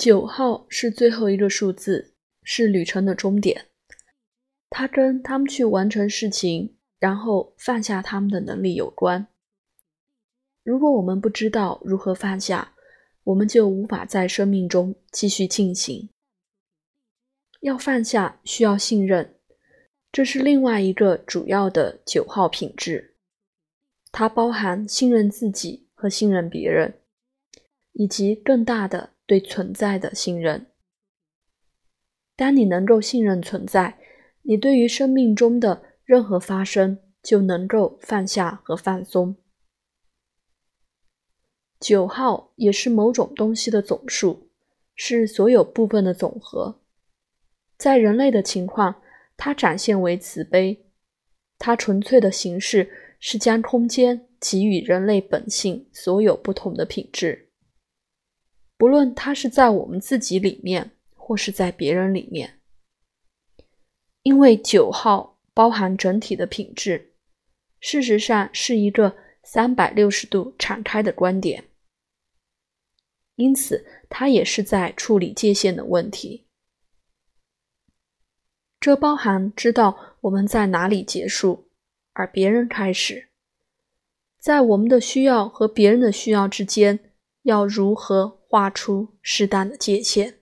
九号是最后一个数字，是旅程的终点。它跟他们去完成事情，然后放下他们的能力有关。如果我们不知道如何放下，我们就无法在生命中继续进行。要放下，需要信任，这是另外一个主要的九号品质。它包含信任自己和信任别人，以及更大的对存在的信任。当你能够信任存在，你对于生命中的任何发生就能够放下和放松。九号也是某种东西的总数，是所有部分的总和。在人类的情况，它展现为慈悲，它纯粹的形式是将空间给予人类本性所有不同的品质，不论它是在我们自己里面，或是在别人里面。因为九号包含整体的品质，事实上是一个三百六十度敞开的观点，因此它也是在处理界限的问题。这包含知道我们在哪里结束，而别人开始，在我们的需要和别人的需要之间，要如何画出适当的界限。